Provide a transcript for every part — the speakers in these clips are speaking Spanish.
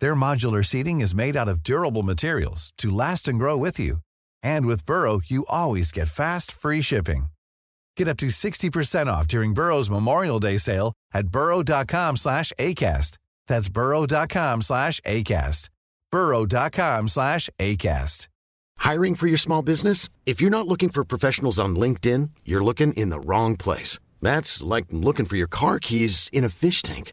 Their modular seating is made out of durable materials to last and grow with you. And with Burrow, you always get fast, free shipping. Get up to 60% off during Burrow's Memorial Day sale at burrow.com slash ACAST. That's burrow.com slash ACAST. burrow.com slash ACAST. Hiring for your small business? If you're not looking for professionals on LinkedIn, you're looking in the wrong place. That's like looking for your car keys in a fish tank.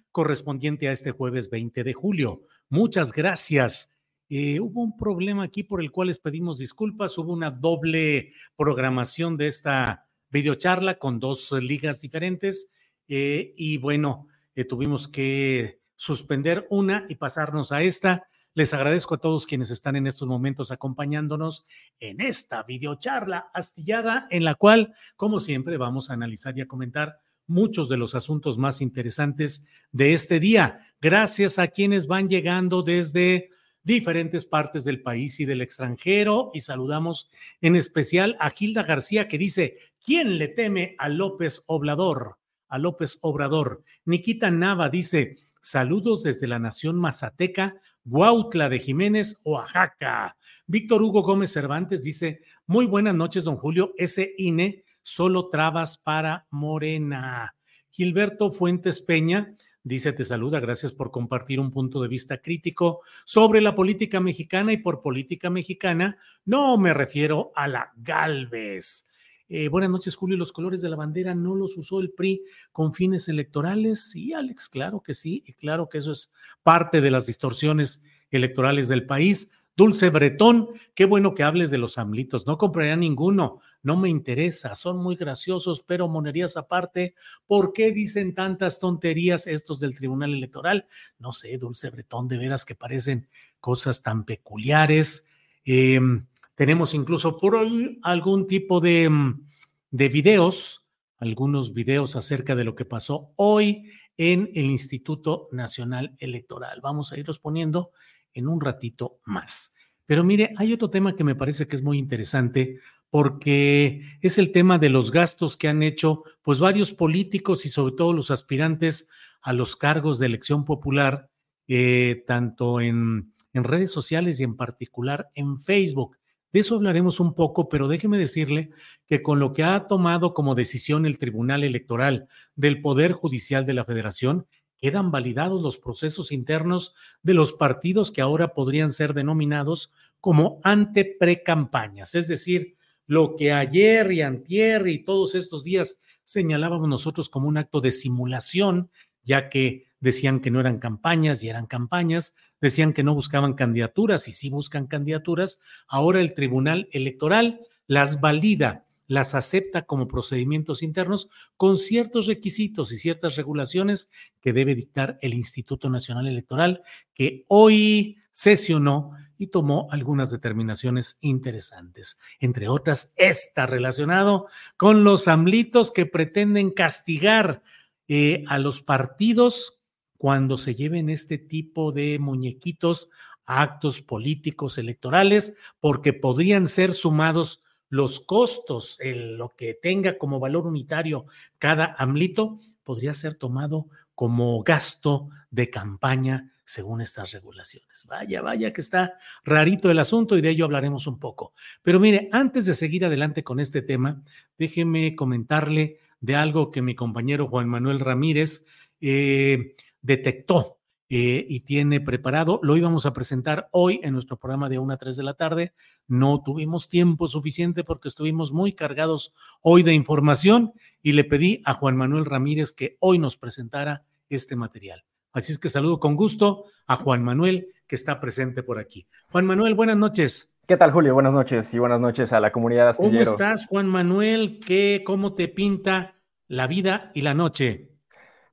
correspondiente a este jueves 20 de julio. Muchas gracias. Eh, hubo un problema aquí por el cual les pedimos disculpas. Hubo una doble programación de esta videocharla con dos ligas diferentes eh, y bueno, eh, tuvimos que suspender una y pasarnos a esta. Les agradezco a todos quienes están en estos momentos acompañándonos en esta videocharla astillada en la cual, como siempre, vamos a analizar y a comentar muchos de los asuntos más interesantes de este día. Gracias a quienes van llegando desde diferentes partes del país y del extranjero. Y saludamos en especial a Gilda García que dice, ¿quién le teme a López Obrador? A López Obrador. Nikita Nava dice, saludos desde la nación mazateca, Guautla de Jiménez, Oaxaca. Víctor Hugo Gómez Cervantes dice, muy buenas noches, don Julio. Ese INE solo trabas para Morena. Gilberto Fuentes Peña dice, te saluda, gracias por compartir un punto de vista crítico sobre la política mexicana y por política mexicana no me refiero a la Galvez. Eh, buenas noches, Julio. Los colores de la bandera no los usó el PRI con fines electorales. Sí, Alex, claro que sí, y claro que eso es parte de las distorsiones electorales del país. Dulce Bretón, qué bueno que hables de los amlitos. No compraría ninguno, no me interesa. Son muy graciosos, pero monerías aparte. ¿Por qué dicen tantas tonterías estos del Tribunal Electoral? No sé, Dulce Bretón, de veras que parecen cosas tan peculiares. Em, tenemos incluso por hoy algún tipo de, mm, de videos, algunos videos acerca de lo que pasó hoy en el Instituto Nacional Electoral. Vamos a irlos poniendo en un ratito más. Pero mire, hay otro tema que me parece que es muy interesante porque es el tema de los gastos que han hecho pues varios políticos y sobre todo los aspirantes a los cargos de elección popular, eh, tanto en, en redes sociales y en particular en Facebook. De eso hablaremos un poco, pero déjeme decirle que con lo que ha tomado como decisión el Tribunal Electoral del Poder Judicial de la Federación, quedan validados los procesos internos de los partidos que ahora podrían ser denominados como ante precampañas, es decir, lo que ayer y antier y todos estos días señalábamos nosotros como un acto de simulación, ya que decían que no eran campañas y eran campañas, decían que no buscaban candidaturas y sí buscan candidaturas, ahora el Tribunal Electoral las valida las acepta como procedimientos internos con ciertos requisitos y ciertas regulaciones que debe dictar el Instituto Nacional Electoral, que hoy sesionó y tomó algunas determinaciones interesantes, entre otras esta relacionado con los amlitos que pretenden castigar eh, a los partidos cuando se lleven este tipo de muñequitos a actos políticos electorales, porque podrían ser sumados los costos, lo que tenga como valor unitario cada AMLITO, podría ser tomado como gasto de campaña según estas regulaciones. Vaya, vaya que está rarito el asunto y de ello hablaremos un poco. Pero mire, antes de seguir adelante con este tema, déjeme comentarle de algo que mi compañero Juan Manuel Ramírez eh, detectó eh, y tiene preparado. Lo íbamos a presentar hoy en nuestro programa de 1 a 3 de la tarde. No tuvimos tiempo suficiente porque estuvimos muy cargados hoy de información y le pedí a Juan Manuel Ramírez que hoy nos presentara este material. Así es que saludo con gusto a Juan Manuel que está presente por aquí. Juan Manuel, buenas noches. ¿Qué tal, Julio? Buenas noches y buenas noches a la comunidad astillero. ¿Cómo estás, Juan Manuel? ¿Qué, ¿Cómo te pinta la vida y la noche?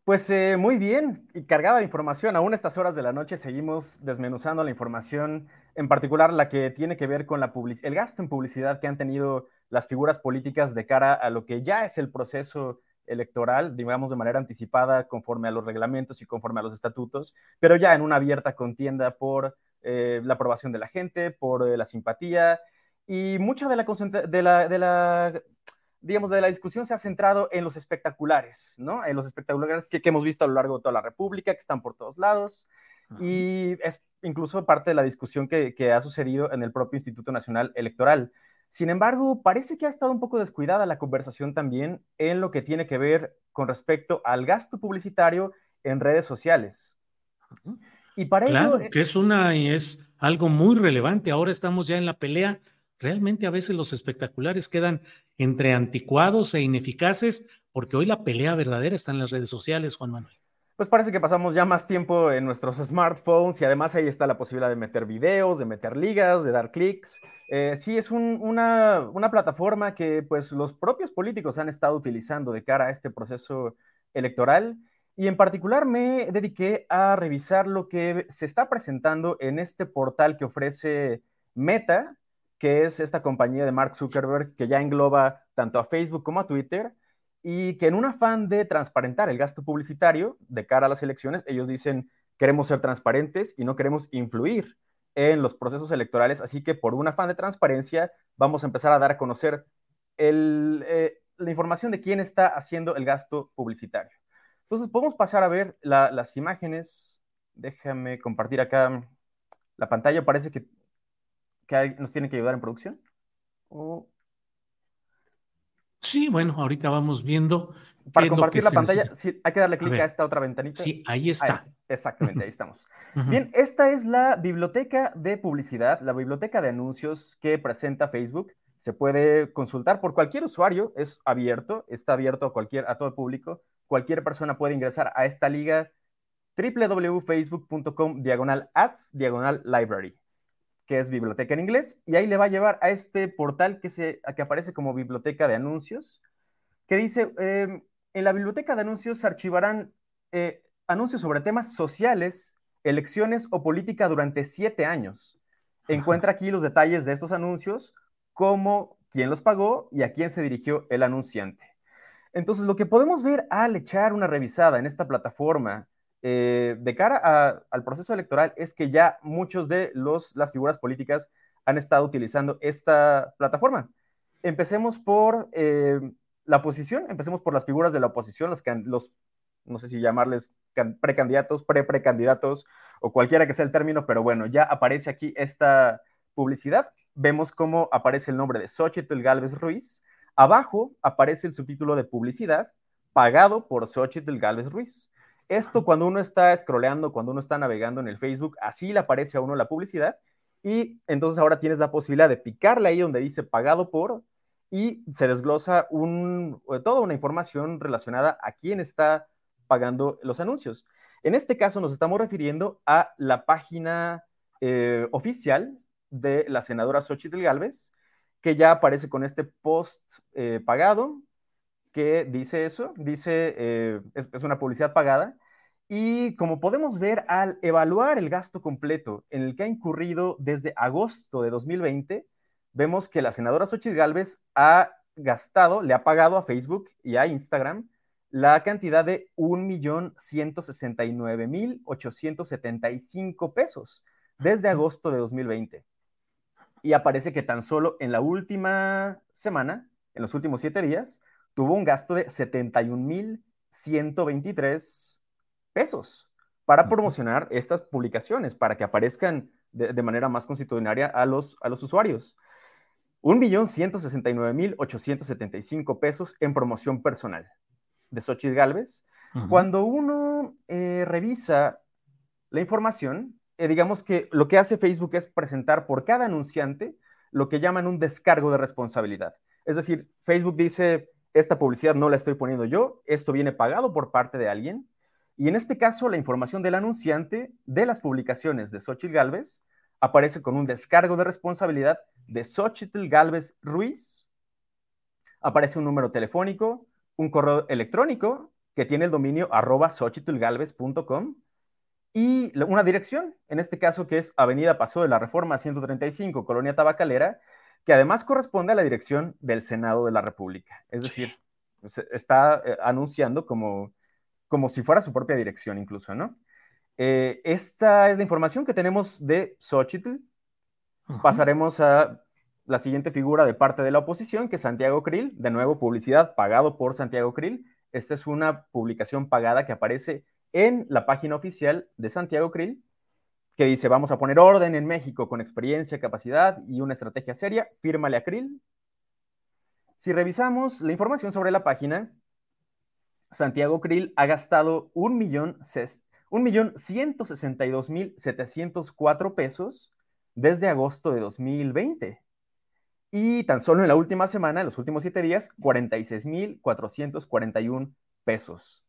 Pues eh, muy bien y cargada de información. Aún estas horas de la noche seguimos desmenuzando la información, en particular la que tiene que ver con el gasto en publicidad que han tenido las figuras políticas de cara a lo que ya es el proceso electoral, digamos de manera anticipada conforme a los reglamentos y conforme a los estatutos, pero ya en una abierta contienda por eh, la aprobación de la gente, por eh, la simpatía y mucha de la, de de la digamos, de la discusión se ha centrado en los espectaculares, ¿no? En los espectaculares que, hemos visto a lo largo de toda la República, que están por todos lados, y es incluso parte de la discusión que, ha sucedido en el propio Instituto Nacional Electoral. Sin embargo, parece que ha estado un poco descuidada la conversación también en lo que tiene que ver con respecto al gasto publicitario en redes sociales. Y para claro, que es una y es algo muy relevante. Ahora estamos ya en la pelea realmente a veces los espectaculares quedan entre anticuados e ineficaces, porque hoy la pelea verdadera está en las redes sociales, Juan Manuel. Pues parece que pasamos ya más tiempo en nuestros smartphones y además ahí está la posibilidad de meter videos, de meter ligas, de dar clics. Eh, sí, es una, una plataforma que pues los propios políticos han estado utilizando de cara a este proceso electoral y en particular me dediqué a revisar lo que se está presentando en este portal que ofrece Meta, que es esta compañía de Mark Zuckerberg que ya engloba tanto a Facebook como a Twitter y que en un afán de transparentar el gasto publicitario de cara a las elecciones, ellos dicen queremos ser transparentes y no queremos influir en los procesos electorales, así que por un afán de transparencia vamos a empezar a dar a conocer eh, la información de quién está haciendo el gasto publicitario. Entonces podemos pasar a ver las imágenes. Déjame compartir acá la pantalla. Parece que que nos tiene que ayudar en producción? Sí, bueno, ahorita vamos viendo. Para compartir la pantalla, sí, hay que darle clic a, esta otra ventanita. Sí, ahí está. exactamente, ahí estamos. Bien, esta es la biblioteca de publicidad, la biblioteca de anuncios que presenta Facebook. Se puede consultar por cualquier usuario, es abierto, está abierto a, cualquier, a todo el público. Cualquier persona puede ingresar a esta liga www.facebook.com diagonal ads diagonal library que es biblioteca en inglés, y ahí le va a llevar a este portal que, se, que aparece como biblioteca de anuncios, que dice, em, en la biblioteca de anuncios se archivarán eh, anuncios sobre temas sociales, elecciones o política durante siete años. Encuentra aquí los detalles de estos anuncios, como quién los pagó y a quién se dirigió el anunciante. Entonces, lo que podemos ver al echar una revisada en esta plataforma eh, de cara al proceso electoral es que ya muchos de los, las figuras políticas han estado utilizando esta plataforma. Empecemos por eh, la oposición, empecemos por las figuras de la oposición, los, los no sé si llamarles precandidatos, pre-precandidatos o cualquiera que sea el término, pero bueno, ya aparece aquí esta publicidad. Vemos cómo aparece el nombre de Xochitl Galvez Ruiz. Abajo aparece el subtítulo de publicidad pagado por Xochitl Galvez Ruiz. Esto cuando uno está scrolleando, cuando uno está navegando en el Facebook, así le aparece a uno la publicidad y entonces ahora tienes la posibilidad de picarle ahí donde dice pagado por y se desglosa un, eh, toda una información relacionada a quién está pagando los anuncios. En este caso nos estamos refiriendo a la página eh, oficial de la senadora Xochitl Galvez, que ya aparece con este post eh, pagado, que dice eso, dice, eh, es, una publicidad pagada, y como podemos ver al evaluar el gasto completo en el que ha incurrido desde agosto de 2020, vemos que la senadora Xochitl Galvez ha gastado, le ha pagado a Facebook y a Instagram la cantidad de 1.169.875 pesos desde agosto de 2020. Y aparece que tan solo en la última semana, en los últimos siete días, tuvo un gasto de 71.123 pesos para promocionar estas publicaciones, para que aparezcan de, manera más constitucionaria a los, a los usuarios. 1.169.875 pesos en promoción personal de Xochitl Galvez. Cuando uno eh, revisa la información, eh, digamos que lo que hace Facebook es presentar por cada anunciante lo que llaman un descargo de responsabilidad. Es decir, Facebook dice, esta publicidad no la estoy poniendo yo, esto viene pagado por parte de alguien. Y en este caso, la información del anunciante de las publicaciones de Xochitl Galvez aparece con un descargo de responsabilidad de Xochitl Galvez Ruiz. Aparece un número telefónico, un correo electrónico que tiene el dominio arroba xochitlgalvez.com y una dirección, en este caso que es Avenida Paso de la Reforma 135, Colonia Tabacalera, que además corresponde a la dirección del Senado de la República. Es decir, está eh, anunciando como, como si fuera su propia dirección incluso, ¿no? Eh, esta es la información que tenemos de Xochitl. Pasaremos a la siguiente figura de parte de la oposición, que es Santiago Krill. De nuevo, publicidad pagado por Santiago Krill. Esta es una publicación pagada que aparece en la página oficial de Santiago Krill, que dice, vamos a poner orden en México con experiencia, capacidad y una estrategia seria, fírmale a Krill. Si revisamos la información sobre la página, Santiago Krill ha gastado un millón, un millón ciento sesenta y dos mil setecientos cuatro pesos desde agosto de 2020. Y tan solo en la última semana, en los últimos siete días, 46.441 pesos.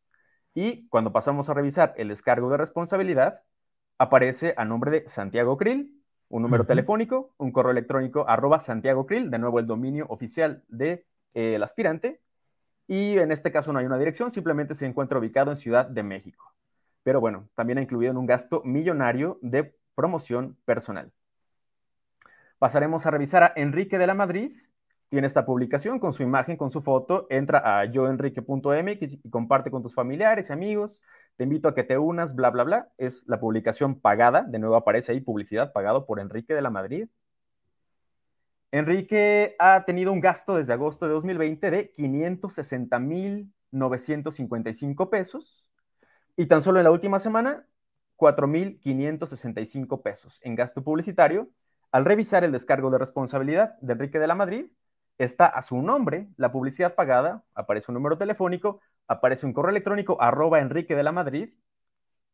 Y cuando pasamos a revisar el descargo de responsabilidad, aparece a nombre de Santiago Krill, un número telefónico, un correo electrónico arroba Santiago Krill, de nuevo el dominio oficial del de, el aspirante. Y en este caso no hay una dirección, simplemente se encuentra ubicado en Ciudad de México. Pero bueno, también ha incluido en un gasto millonario de promoción personal. Pasaremos a revisar a Enrique de la Madrid. Tiene esta publicación con su imagen, con su foto. Entra a yoenrique.mx y comparte con tus familiares y amigos. Te invito a que te unas, bla, bla, bla. Es la publicación pagada. De nuevo aparece ahí publicidad pagado por Enrique de la Madrid. Enrique ha tenido un gasto desde agosto de 2020 de 560.955 pesos y tan solo en la última semana 4.565 pesos en gasto publicitario al revisar el descargo de responsabilidad de Enrique de la Madrid, está a su nombre la publicidad pagada, aparece un número telefónico, aparece un correo electrónico arroba Enrique de la Madrid,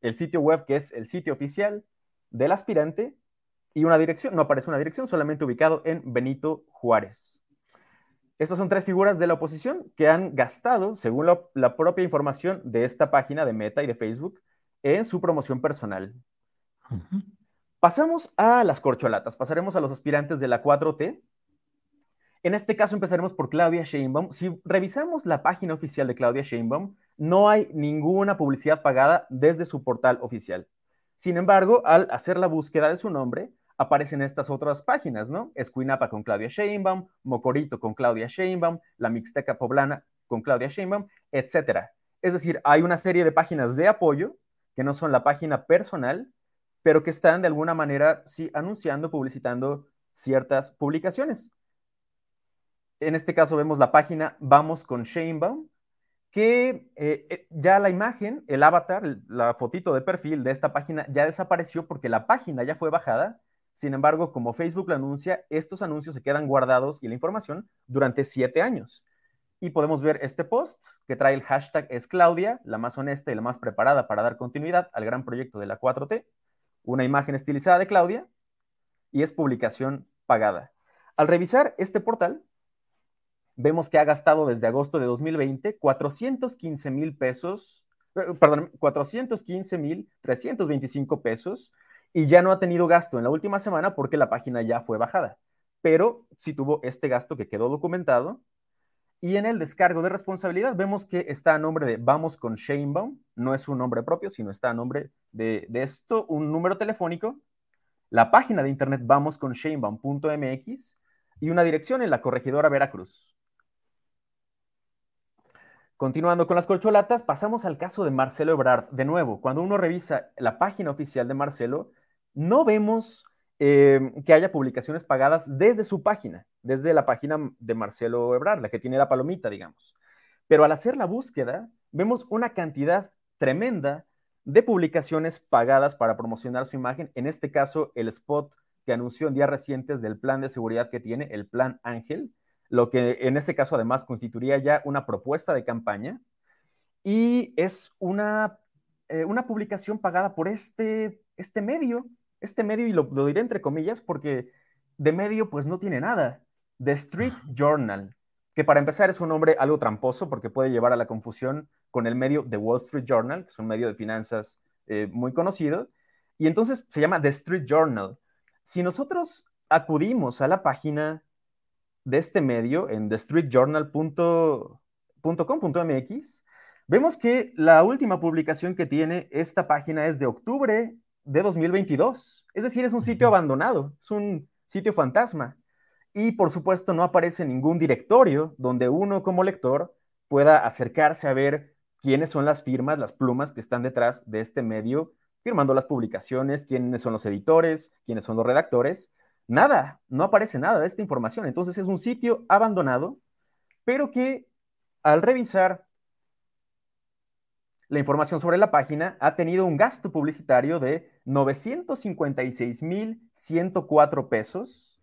el sitio web que es el sitio oficial del aspirante y una dirección, no aparece una dirección, solamente ubicado en Benito Juárez. Estas son tres figuras de la oposición que han gastado, según la, propia información de esta página de Meta y de Facebook, en su promoción personal. Pasamos a las corcholatas, pasaremos a los aspirantes de la 4T. En este caso empezaremos por Claudia Sheinbaum. Si revisamos la página oficial de Claudia Sheinbaum, no hay ninguna publicidad pagada desde su portal oficial. Sin embargo, al hacer la búsqueda de su nombre, aparecen estas otras páginas, ¿no? Escuinapa con Claudia Sheinbaum, Mocorito con Claudia Sheinbaum, La Mixteca Poblana con Claudia Sheinbaum, etc. Es decir, hay una serie de páginas de apoyo que no son la página personal, pero que están de alguna manera, sí, anunciando, publicitando ciertas publicaciones. En este caso vemos la página Vamos con Shanebaum, que eh, eh, ya la imagen, el avatar, la fotito de perfil de esta página ya desapareció porque la página ya fue bajada. Sin embargo, como Facebook lo anuncia, estos anuncios se quedan guardados y la información durante siete años. Y podemos ver este post que trae el hashtag es Claudia, la más honesta y la más preparada para dar continuidad al gran proyecto de la 4T una imagen estilizada de Claudia y es publicación pagada. Al revisar este portal, vemos que ha gastado desde agosto de 2020 415 mil pesos, eh, perdón, 415 mil 325 pesos y ya no ha tenido gasto en la última semana porque la página ya fue bajada. Pero sí tuvo este gasto que quedó documentado y en el descargo de responsabilidad vemos que está a nombre de Vamos con Shanebaum, no es un nombre propio, sino está a nombre de, esto, un número telefónico, la página de internet vamosconshanebaum.mx y una dirección en la corregidora Veracruz. Continuando con las corcholatas, pasamos al caso de Marcelo Ebrard. De nuevo, cuando uno revisa la página oficial de Marcelo, no vemos Em, que haya publicaciones pagadas desde su página, desde la página de Marcelo Ebrard, la que tiene la palomita, digamos. Pero al hacer la búsqueda, vemos una cantidad tremenda de publicaciones pagadas para promocionar su imagen, en este caso el spot que anunció en días recientes del plan de seguridad que tiene, el Plan Ángel, lo que en este caso además constituiría ya una propuesta de campaña y es una eh, una publicación pagada por este, este medio, este medio, y lo, lo, diré entre comillas, porque de medio pues no tiene nada. The Street Journal, que para empezar es un nombre algo tramposo porque puede llevar a la confusión con el medio The Wall Street Journal, que es un medio de finanzas eh, muy conocido, y entonces se llama The Street Journal. Si nosotros acudimos a la página de este medio en thestreetjournal.com.mx, vemos que la última publicación que tiene esta página es de octubre de 2022. Es decir, es un sitio abandonado, es un sitio fantasma. Y por supuesto no aparece ningún directorio donde uno como lector pueda acercarse a ver quiénes son las firmas, las plumas que están detrás de este medio, firmando las publicaciones, quiénes son los editores, quiénes son los redactores. Nada, no aparece nada de esta información. Entonces es un sitio abandonado, pero que al revisar la información sobre la página ha tenido un gasto publicitario de 956.104 pesos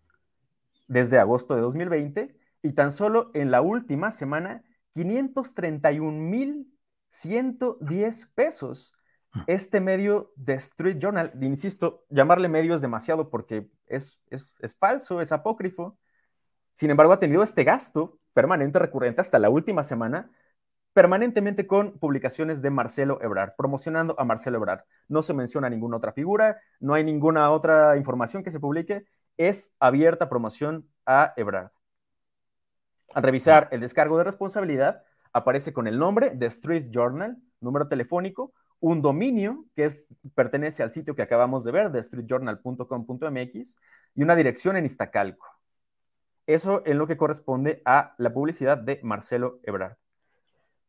desde agosto de 2020 y tan solo en la última semana 531.110 pesos. Ah. Este medio de Street Journal, insisto, llamarle medio es demasiado porque es, es, es falso, es apócrifo. Sin embargo, ha tenido este gasto permanente recurrente hasta la última semana permanentemente con publicaciones de Marcelo Ebrard, promocionando a Marcelo Ebrard. No se menciona ninguna otra figura, no hay ninguna otra información que se publique, es abierta promoción a Ebrard. Al revisar el descargo de responsabilidad, aparece con el nombre de Street Journal, número telefónico, un dominio que pertenece al sitio que acabamos de ver, de streetjournal.com.mx, y una dirección en Iztacalco. Eso en lo que corresponde a la publicidad de Marcelo Ebrard.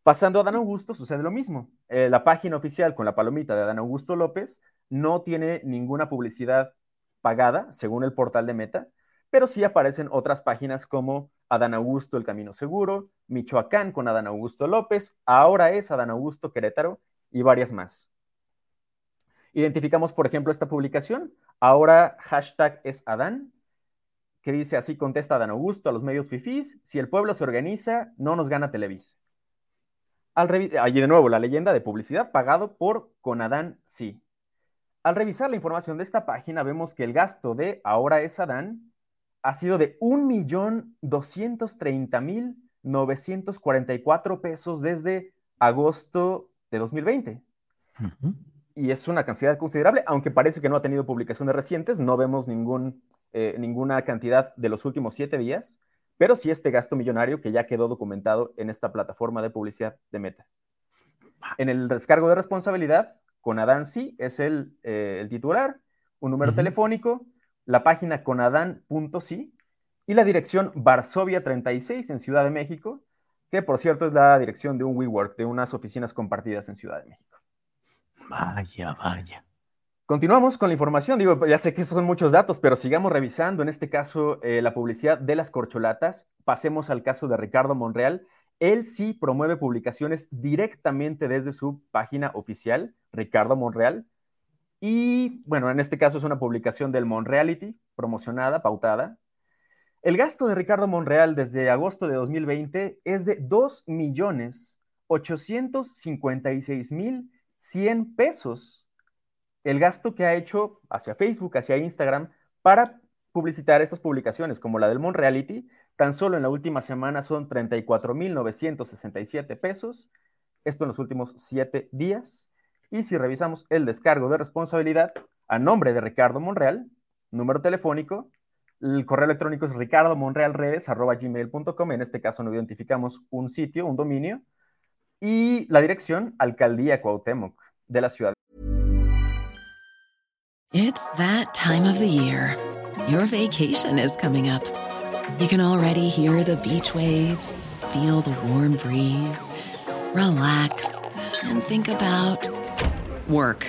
Pasando a Dan Augusto, sucede lo mismo. Eh, la página oficial con la palomita de Dan Augusto López no tiene ninguna publicidad pagada, según el portal de Meta, pero sí aparecen otras páginas como Adán Augusto El Camino Seguro, Michoacán con Adán Augusto López, ahora es Adán Augusto Querétaro y varias más. Identificamos, por ejemplo, esta publicación, ahora hashtag es Adán, que dice así contesta Adán Augusto a los medios fifís, si el pueblo se organiza, no nos gana Televisa. Al Allí de nuevo, la leyenda de publicidad pagado por Conadán Sí. Al revisar la información de esta página, vemos que el gasto de Ahora es Adán ha sido de 1.230.944 pesos desde agosto de 2020. Y es una cantidad considerable, aunque parece que no ha tenido publicaciones recientes, no vemos ningún, eh, ninguna cantidad de los últimos siete días pero sí este gasto millonario que ya quedó documentado en esta plataforma de publicidad de Meta. En el descargo de responsabilidad, con Adán sí es el, eh, el titular, un número telefónico, la página conadan.sí y la dirección Varsovia 36 en Ciudad de México, que por cierto es la dirección de un WeWork, de unas oficinas compartidas en Ciudad de México. Vaya, vaya. Continuamos con la información. Digo, ya sé que son muchos datos, pero sigamos revisando, en este caso, eh, la publicidad de las corcholatas. Pasemos al caso de Ricardo Monreal. Él sí promueve publicaciones directamente desde su página oficial, Ricardo Monreal. Y bueno, en este caso es una publicación del Monreality, promocionada, pautada. El gasto de Ricardo Monreal desde agosto de 2020 es de 2.856.100 pesos el gasto que ha hecho hacia Facebook, hacia Instagram, para publicitar estas publicaciones, como la del Monreality, tan solo en la última semana son 34.967 pesos, esto en los últimos siete días. Y si revisamos el descargo de responsabilidad a nombre de Ricardo Monreal, número telefónico, el correo electrónico es ricardomonrealredes.gmail.com, en este caso no identificamos un sitio, un dominio, y la dirección, Alcaldía Cuauhtémoc, de la ciudad It's that time of the year. Your vacation is coming up. You can already hear the beach waves, feel the warm breeze, relax, and think about work.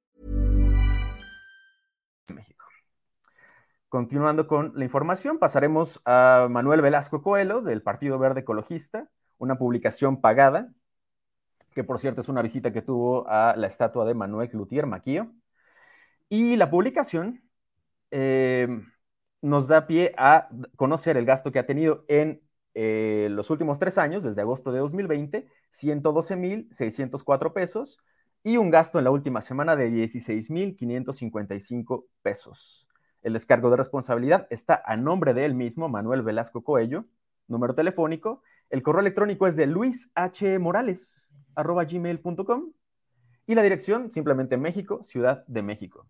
Continuando con la información, pasaremos a Manuel Velasco Coelho del Partido Verde Ecologista, una publicación pagada, que por cierto es una visita que tuvo a la estatua de Manuel Cloutier Maquillo. Y la publicación eh, nos da pie a conocer el gasto que ha tenido en eh, los últimos tres años, desde agosto de 2020, 112.604 pesos, y un gasto en la última semana de 16.555 pesos. El descargo de responsabilidad está a nombre de él mismo, Manuel Velasco Coello, número telefónico. El correo electrónico es de luishmorales.gmail.com y la dirección simplemente México, Ciudad de México.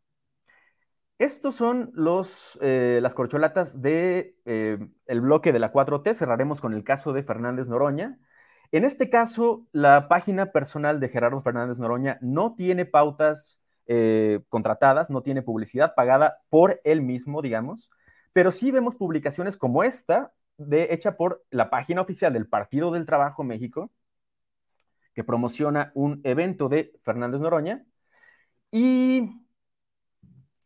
Estos son los, eh, las corcholatas del de, eh, el bloque de la 4T. Cerraremos con el caso de Fernández Noroña. En este caso, la página personal de Gerardo Fernández Noroña no tiene pautas eh, contratadas, no tiene publicidad pagada por él mismo, digamos, pero sí vemos publicaciones como esta, de, hecha por la página oficial del Partido del Trabajo México, que promociona un evento de Fernández Noroña, y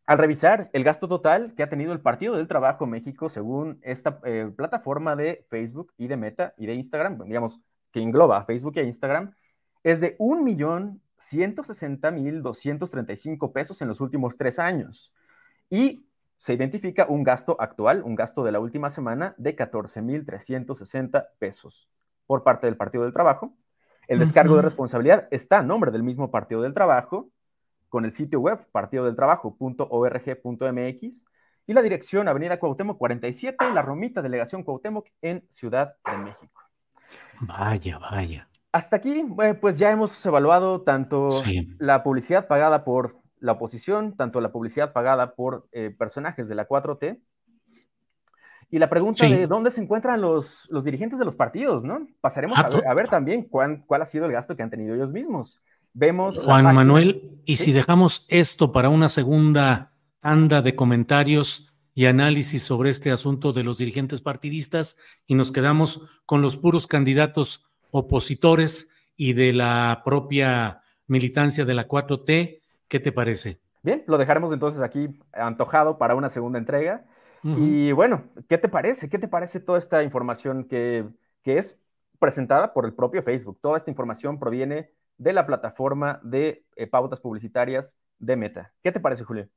al revisar el gasto total que ha tenido el Partido del Trabajo México según esta eh, plataforma de Facebook y de Meta y de Instagram, digamos, que engloba a Facebook e Instagram, es de 1.160.235 pesos en los últimos tres años. Y se identifica un gasto actual, un gasto de la última semana de 14.360 pesos por parte del Partido del Trabajo. El descargo uh -huh. de responsabilidad está a nombre del mismo Partido del Trabajo, con el sitio web partidodeltrabajo.org.mx y la dirección Avenida Cuauhtémoc 47, La Romita, Delegación Cuauhtémoc en Ciudad de México. Vaya, vaya. Hasta aquí, pues ya hemos evaluado tanto sí. la publicidad pagada por la oposición, tanto la publicidad pagada por eh, personajes de la 4T. Y la pregunta sí. de dónde se encuentran los, los, dirigentes de los partidos, ¿no? Pasaremos ah, a, ver, a, ver, también cuán, cuál ha sido el gasto que han tenido ellos mismos. Vemos. Juan Manuel, y ¿Sí? si dejamos esto para una segunda tanda de comentarios y análisis sobre este asunto de los dirigentes partidistas y nos quedamos con los puros candidatos opositores y de la propia militancia de la 4T. ¿Qué te parece? Bien, lo dejaremos entonces aquí antojado para una segunda entrega. Uh -huh. Y bueno, ¿qué te parece? ¿Qué te parece toda esta información que, que es presentada por el propio Facebook? Toda esta información proviene de la plataforma de eh, pautas publicitarias de Meta. ¿Qué te parece, Julio?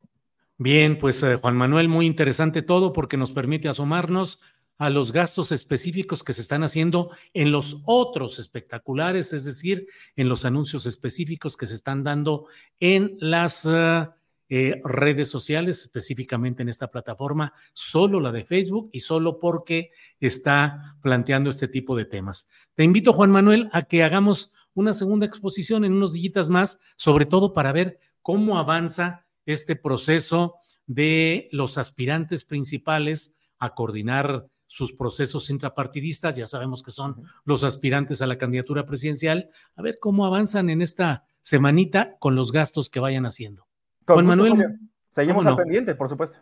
Bien, pues eh, Juan Manuel, muy interesante todo porque nos permite asomarnos a los gastos específicos que se están haciendo en los otros espectaculares, es decir, en los anuncios específicos que se están dando en las uh, eh, redes sociales, específicamente en esta plataforma, solo la de Facebook y solo porque está planteando este tipo de temas. Te invito, Juan Manuel, a que hagamos una segunda exposición en unos días más, sobre todo para ver cómo avanza este proceso de los aspirantes principales a coordinar sus procesos intrapartidistas, ya sabemos que son los aspirantes a la candidatura presidencial, a ver cómo avanzan en esta semanita con los gastos que vayan haciendo. Con Juan Manuel, Julio. seguimos al no? pendiente, por supuesto.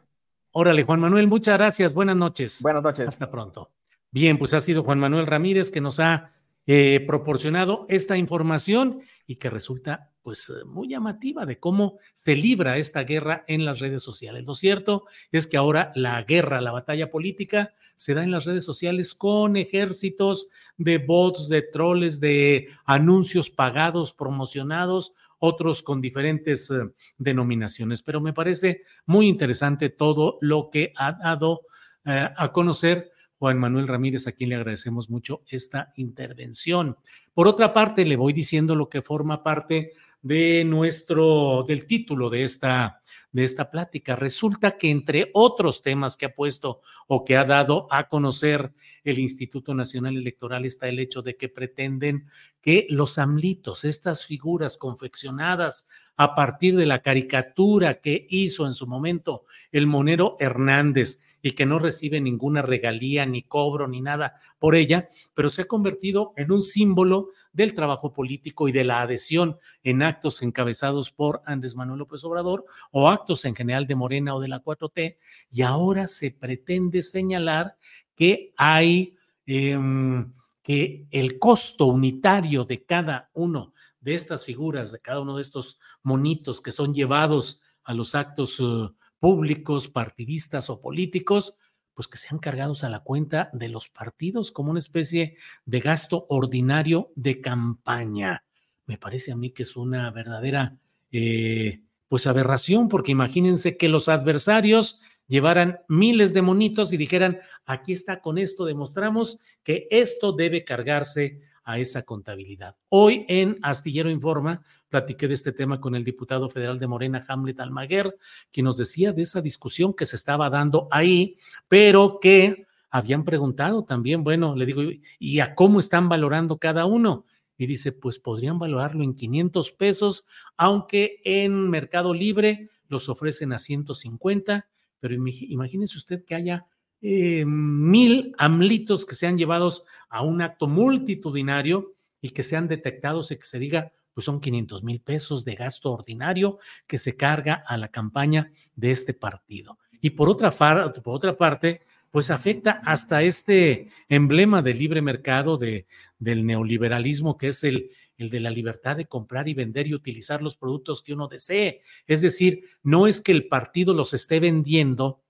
Órale, Juan Manuel, muchas gracias, buenas noches. Buenas noches. Hasta pronto. Bien, pues ha sido Juan Manuel Ramírez que nos ha eh, proporcionado esta información y que resulta pues muy llamativa de cómo se libra esta guerra en las redes sociales. Lo cierto es que ahora la guerra, la batalla política se da en las redes sociales con ejércitos de bots, de troles, de anuncios pagados, promocionados, otros con diferentes eh, denominaciones. Pero me parece muy interesante todo lo que ha dado eh, a conocer Juan Manuel Ramírez, a quien le agradecemos mucho esta intervención. Por otra parte, le voy diciendo lo que forma parte de nuestro, del título de esta, de esta plática. Resulta que entre otros temas que ha puesto o que ha dado a conocer el Instituto Nacional Electoral está el hecho de que pretenden que los amlitos, estas figuras confeccionadas a partir de la caricatura que hizo en su momento el monero Hernández y que no recibe ninguna regalía, ni cobro, ni nada por ella, pero se ha convertido en un símbolo del trabajo político y de la adhesión en actos encabezados por Andrés Manuel López Obrador o actos en general de Morena o de la 4T, y ahora se pretende señalar que hay... Em, que el costo unitario de cada uno de estas figuras, de cada uno de estos monitos que son llevados a los actos uh, públicos, partidistas o políticos, pues que sean cargados a la cuenta de los partidos como una especie de gasto ordinario de campaña. Me parece a mí que es una verdadera, eh, pues aberración, porque imagínense que los adversarios llevaran miles de monitos y dijeran, aquí está, con esto demostramos que esto debe cargarse a esa contabilidad. Hoy en Astillero Informa platiqué de este tema con el diputado federal de Morena, Hamlet Almaguer, quien nos decía de esa discusión que se estaba dando ahí, pero que habían preguntado también, bueno, le digo, ¿y a cómo están valorando cada uno? Y dice, pues podrían valorarlo en 500 pesos, aunque en Mercado Libre los ofrecen a 150 pero imagínese usted que haya eh, mil amlitos que sean llevados a un acto multitudinario y que sean detectados y que se diga, pues son 500 mil pesos de gasto ordinario que se carga a la campaña de este partido. Y por otra, por otra parte, pues afecta hasta este emblema del libre mercado de, del neoliberalismo que es el, el de la libertad de comprar y vender y utilizar los productos que uno desee. Es decir, no es que el partido los esté vendiendo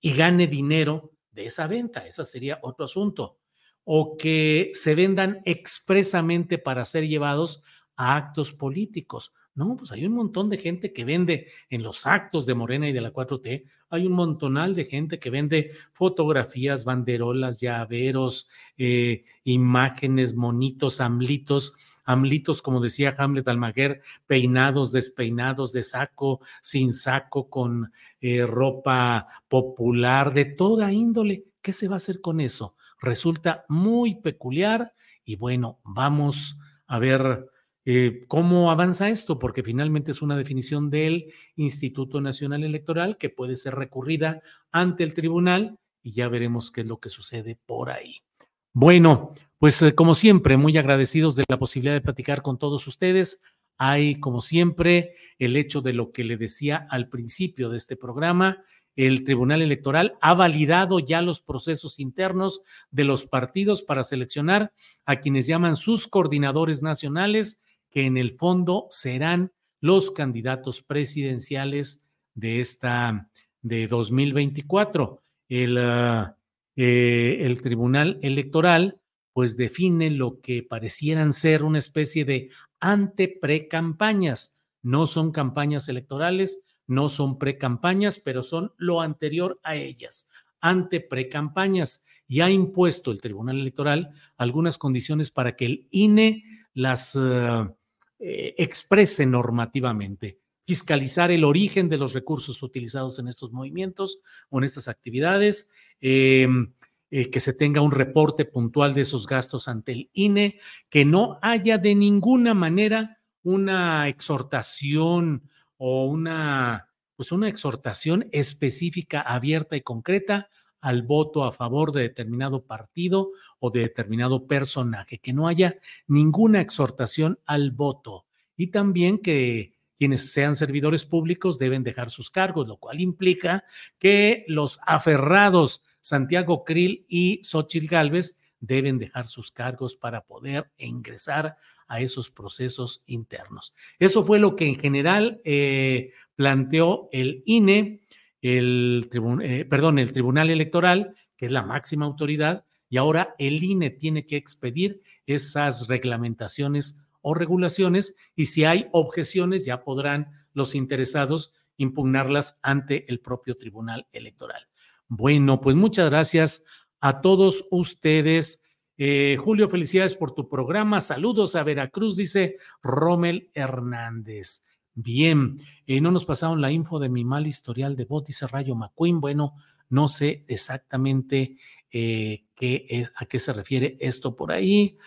y gane dinero de esa venta, ese sería otro asunto, o que se vendan expresamente para ser llevados a actos políticos. No, pues hay un montón de gente que vende en los actos de Morena y de la 4T, hay un montonal de gente que vende fotografías, banderolas, llaveros, eh, imágenes, monitos, amlitos amlitos, como decía Hamlet Almaguer, peinados, despeinados, de saco, sin saco, con eh, ropa popular, de toda índole. ¿Qué se va a hacer con eso? Resulta muy peculiar y bueno, vamos a ver eh, cómo avanza esto, porque finalmente es una definición del Instituto Nacional Electoral que puede ser recurrida ante el tribunal y ya veremos qué es lo que sucede por ahí. Bueno, pues eh, como siempre, muy agradecidos de la posibilidad de platicar con todos ustedes. Hay, como siempre, el hecho de lo que le decía al principio de este programa. El Tribunal Electoral ha validado ya los procesos internos de los partidos para seleccionar a quienes llaman sus coordinadores nacionales, que en el fondo serán los candidatos presidenciales de esta de 2024. El, ah, eh, el Tribunal Electoral pues define lo que parecieran ser una especie de ante-pre-campañas. No son campañas electorales, no son pre-campañas, pero son lo anterior a ellas, ante-pre-campañas. Y ha impuesto el Tribunal Electoral algunas condiciones para que el INE las eh, exprese normativamente fiscalizar el origen de los recursos utilizados en estos movimientos o en estas actividades, Em, eh, que se tenga un reporte puntual de esos gastos ante el INE, que no haya de ninguna manera una exhortación o una, pues una exhortación específica, abierta y concreta al voto a favor de determinado partido o de determinado personaje, que no haya ninguna exhortación al voto. Y también que quienes sean servidores públicos deben dejar sus cargos, lo cual implica que los aferrados Santiago Krill y Xochitl Gálvez deben dejar sus cargos para poder ingresar a esos procesos internos. Eso fue lo que en general eh, planteó el INE, el, eh, perdón, el Tribunal Electoral, que es la máxima autoridad, y ahora el INE tiene que expedir esas reglamentaciones o regulaciones y si hay objeciones ya podrán los interesados impugnarlas ante el propio Tribunal Electoral. Bueno, pues muchas gracias a todos ustedes. Eh, Julio, felicidades por tu programa. Saludos a Veracruz, dice Rommel Hernández. Bien, eh, no nos pasaron la info de mi mal historial de bot, dice Rayo McQueen. Bueno, no sé exactamente eh, qué a qué se refiere esto por ahí,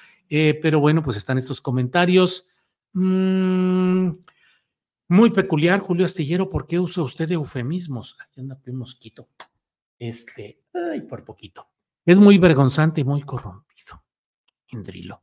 pero bueno, pues están estos comentarios. Mm, muy peculiar, Julio Astillero, ¿por qué usa usted eufemismos? Aquí anda un mosquito. este, ay, por poquito. Es muy vergonzante y muy corrompido, Indrilo.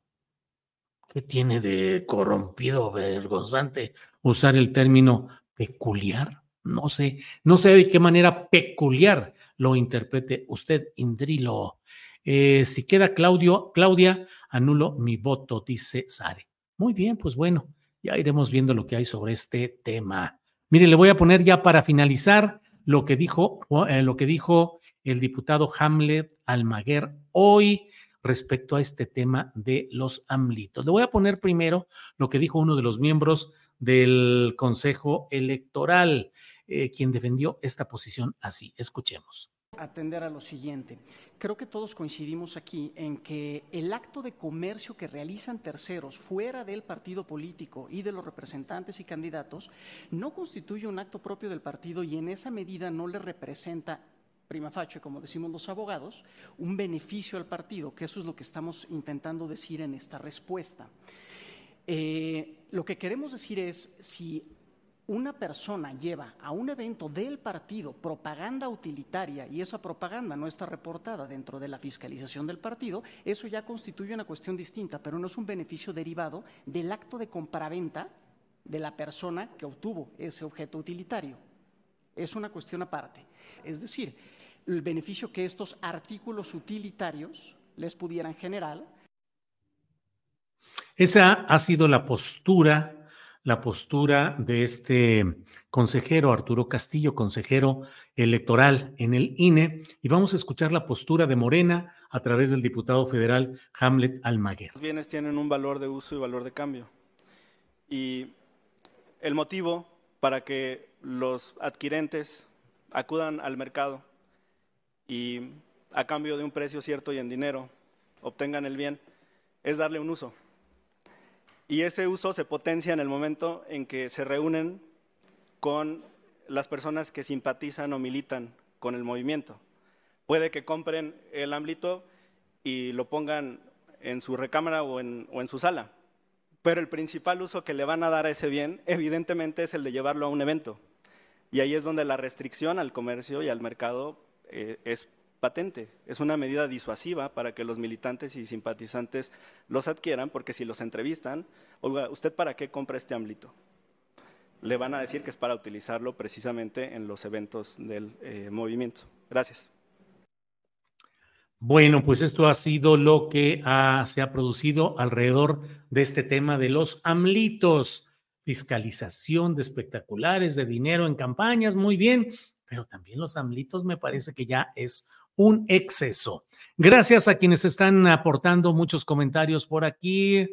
¿Qué tiene de corrompido, vergonzante usar el término peculiar? No sé, no sé de qué manera peculiar lo interprete usted, Indrilo. Eh, si queda Claudio, Claudia, anulo mi voto, dice Sare. Muy bien, pues bueno, ya iremos viendo lo que hay sobre este tema. Mire, le voy a poner ya para finalizar lo que dijo, eh, lo que dijo el diputado Hamlet Almaguer hoy respecto a este tema de los AMLITOS. Le voy a poner primero lo que dijo uno de los miembros del Consejo Electoral, eh, quien defendió esta posición así. Escuchemos atender a lo siguiente. Creo que todos coincidimos aquí en que el acto de comercio que realizan terceros fuera del partido político y de los representantes y candidatos no constituye un acto propio del partido y en esa medida no le representa prima facie, como decimos los abogados, un beneficio al partido, que eso es lo que estamos intentando decir en esta respuesta. Eh, lo que queremos decir es, si una persona lleva a un evento del partido propaganda utilitaria y esa propaganda no está reportada dentro de la fiscalización del partido, eso ya constituye una cuestión distinta, pero no es un beneficio derivado del acto de compraventa de la persona que obtuvo ese objeto utilitario. Es una cuestión aparte. Es decir, el beneficio que estos artículos utilitarios les pudieran generar. Esa ha sido la postura la postura de este consejero Arturo Castillo, consejero electoral en el INE, y vamos a escuchar la postura de Morena a través del diputado federal Hamlet Almaguer. Los bienes tienen un valor de uso y valor de cambio. Y el motivo para que los adquirentes acudan al mercado y a cambio de un precio cierto y en dinero obtengan el bien es darle un uso. Y ese uso se potencia en el momento en que se reúnen con las personas que simpatizan o militan con el movimiento. Puede que compren el ámbito y lo pongan en su recámara o en, su sala, pero el principal uso que le van a dar a ese bien, evidentemente, es el de llevarlo a un evento. Y ahí es donde la restricción al comercio y al mercado eh, es patente. Es una medida disuasiva para que los militantes y simpatizantes los adquieran, porque si los entrevistan, oiga, ¿usted para qué compra este ámbito? Le van a decir que es para utilizarlo precisamente en los eventos del eh, movimiento. Gracias. Bueno, pues esto ha sido lo que se ha producido alrededor de este tema de los AMLITOS, fiscalización de espectaculares, de dinero en campañas, muy bien, pero también los AMLITOS me parece que ya es un exceso. Gracias a quienes están aportando muchos comentarios por aquí.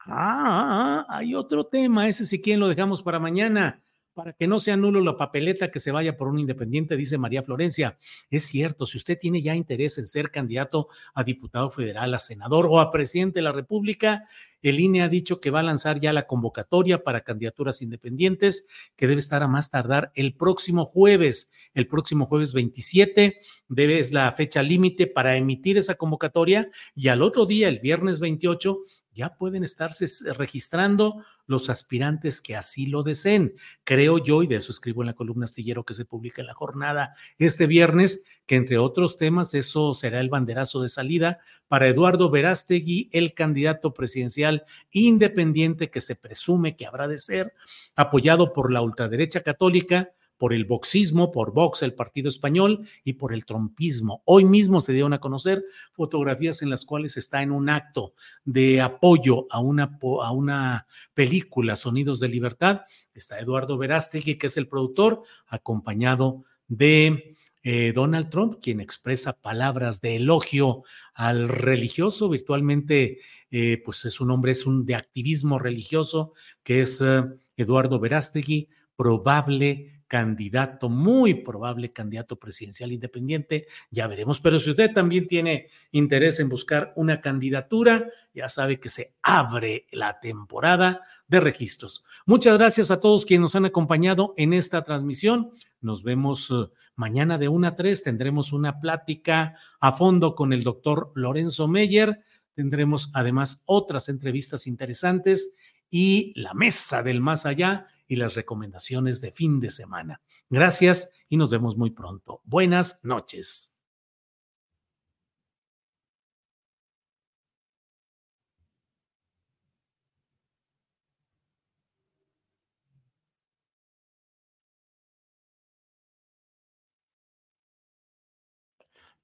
Ah, hay otro tema, ese si quieren lo dejamos para mañana para que no sea nulo la papeleta que se vaya por un independiente, dice María Florencia. Es cierto, si usted tiene ya interés en ser candidato a diputado federal, a senador o a presidente de la República, el INE ha dicho que va a lanzar ya la convocatoria para candidaturas independientes, que debe estar a más tardar el próximo jueves. El próximo jueves 27 debe, es la fecha límite para emitir esa convocatoria y al otro día, el viernes 28, ya pueden estarse registrando los aspirantes que así lo deseen. Creo yo, y de eso escribo en la columna astillero que se publica en la jornada este viernes, que entre otros temas eso será el banderazo de salida para Eduardo Verástegui, el candidato presidencial independiente que se presume que habrá de ser, apoyado por la ultraderecha católica por el boxismo, por Vox, el partido español, y por el trompismo. Hoy mismo se dieron a conocer fotografías en las cuales está en un acto de apoyo a una, película, Sonidos de Libertad. Está Eduardo Verástegui, que es el productor, acompañado de eh, Donald Trump, quien expresa palabras de elogio al religioso, virtualmente, eh, pues es un hombre, es un de activismo religioso, que es eh, Eduardo Verástegui, probable candidato, muy probable candidato presidencial independiente, ya veremos. Pero si usted también tiene interés en buscar una candidatura, ya sabe que se abre la temporada de registros. Muchas gracias a todos quienes nos han acompañado en esta transmisión. Nos vemos eh, mañana de 1 a 3. Tendremos una plática a fondo con el doctor Lorenzo Meyer. Tendremos además otras entrevistas interesantes y la mesa del más allá y las recomendaciones de fin de semana. Gracias y nos vemos muy pronto. Buenas noches.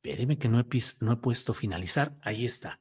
Espéreme que no he, no he puesto finalizar. Ahí está.